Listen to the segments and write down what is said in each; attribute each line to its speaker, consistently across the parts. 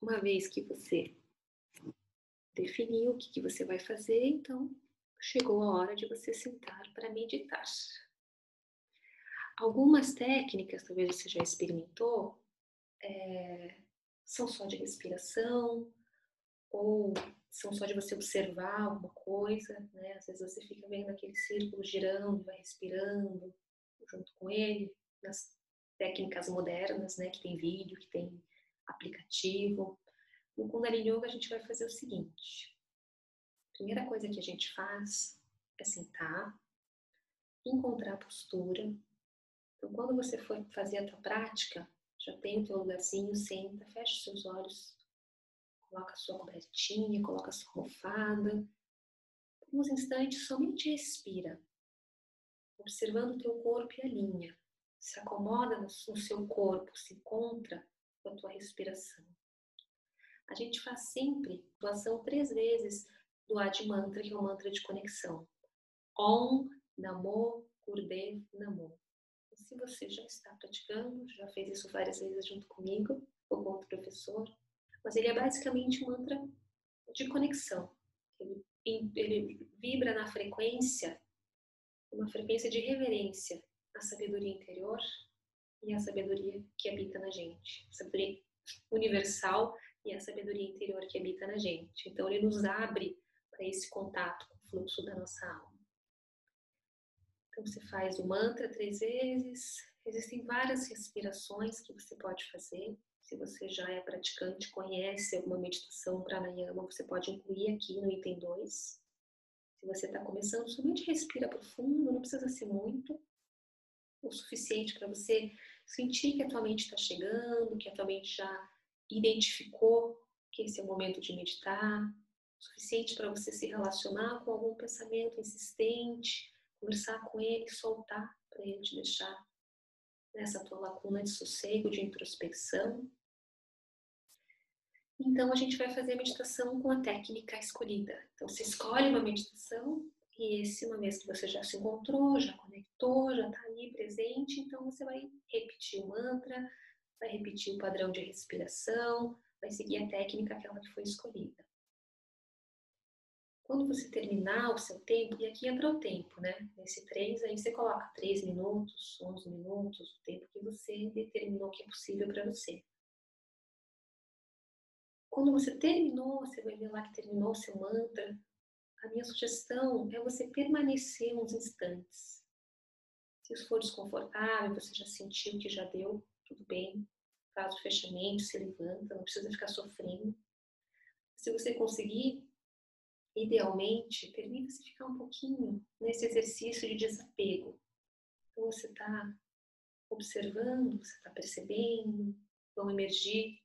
Speaker 1: uma vez que você definiu o que, que você vai fazer, então chegou a hora de você sentar para meditar. Algumas técnicas, talvez você já experimentou, é, são só de respiração, ou são só de você observar alguma coisa, né? Às vezes você fica vendo aquele círculo girando, vai respirando junto com ele, nas técnicas modernas, né? Que tem vídeo, que tem aplicativo. No Kundalini Yoga a gente vai fazer o seguinte. A primeira coisa que a gente faz é sentar, encontrar a postura. Então, quando você for fazer a tua prática, já tem o teu lugarzinho, senta, fecha seus olhos, coloca a sua cobertinha, coloca a sua almofada. Por uns instantes, somente respira, observando o teu corpo e a linha. Se acomoda no seu corpo, se encontra com a tua respiração. A gente faz sempre doação três vezes do Adi Mantra, que é o mantra de conexão. Om Namo Gurdev Namo. Se você já está praticando, já fez isso várias vezes junto comigo ou com outro professor, mas ele é basicamente um mantra de conexão. Ele, ele vibra na frequência, uma frequência de reverência à sabedoria interior e à sabedoria que habita na gente, a sabedoria universal e a sabedoria interior que habita na gente. Então ele nos abre para esse contato com o fluxo da nossa alma. Então você faz o mantra três vezes. Existem várias respirações que você pode fazer. Se você já é praticante, conhece alguma meditação pranayama, você pode incluir aqui no item 2. Se você está começando, somente respira profundo, não precisa ser muito. O suficiente para você sentir que a tua mente está chegando, que a tua mente já identificou que esse é o momento de meditar. O suficiente para você se relacionar com algum pensamento insistente, conversar com ele, soltar para ele te deixar nessa tua lacuna de sossego, de introspecção. Então a gente vai fazer a meditação com a técnica escolhida. Então você escolhe uma meditação e esse, uma vez que você já se encontrou, já conectou, presente, então você vai repetir o mantra, vai repetir o padrão de respiração, vai seguir a técnica aquela que foi escolhida. Quando você terminar o seu tempo, e aqui entra o tempo, né? Nesse 3, aí você coloca 3 minutos, 11 minutos, o tempo que você determinou que é possível para você. Quando você terminou, você vai ver lá que terminou o seu mantra. A minha sugestão é você permanecer uns instantes. Se isso for desconfortável, você já sentiu que já deu, tudo bem. Faz o fechamento, se levanta, não precisa ficar sofrendo. Se você conseguir, idealmente, permita-se ficar um pouquinho nesse exercício de desapego. Então, você está observando, você está percebendo, vão emergir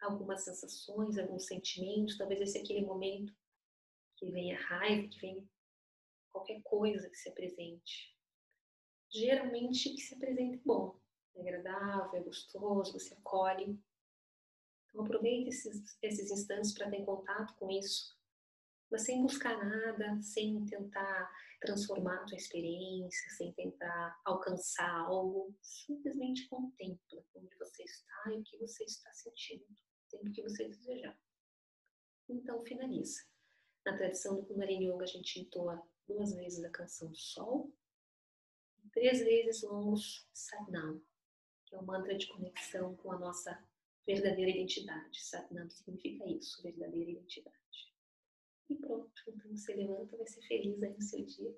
Speaker 1: algumas sensações, alguns sentimentos, talvez esse é aquele momento que vem a raiva, que vem qualquer coisa que se apresente. Geralmente, que se apresenta bom, é agradável, é gostoso, você acolhe. Então, aproveite esses, esses instantes para ter contato com isso mas sem buscar nada, sem tentar transformar a tua experiência, sem tentar alcançar algo, simplesmente contempla onde você está e o que você está sentindo, o tempo que você desejar. Então finaliza. Na tradição do Kundalini Yoga a gente entoa duas vezes a canção do Sol, três vezes longos Satnam, que é o um mantra de conexão com a nossa verdadeira identidade. Satnam significa isso, verdadeira identidade. E pronto, então você levanta, vai ser feliz aí no seu dia.